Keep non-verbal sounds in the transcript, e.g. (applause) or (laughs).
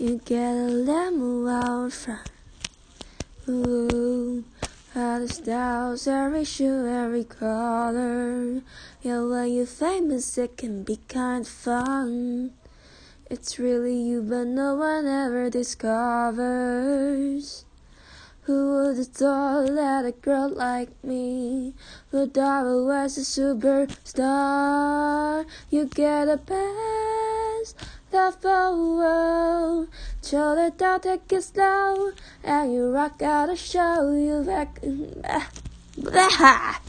You get a limo out front. Ooh, all the styles, every shoe, every color. Yeah, when you're famous, it can be kind of fun. It's really you, but no one ever discovers. Who would have thought that a girl like me would ever was a superstar? You get a of the world. Show the dog take it slow, and you rock out a show. You back. (laughs)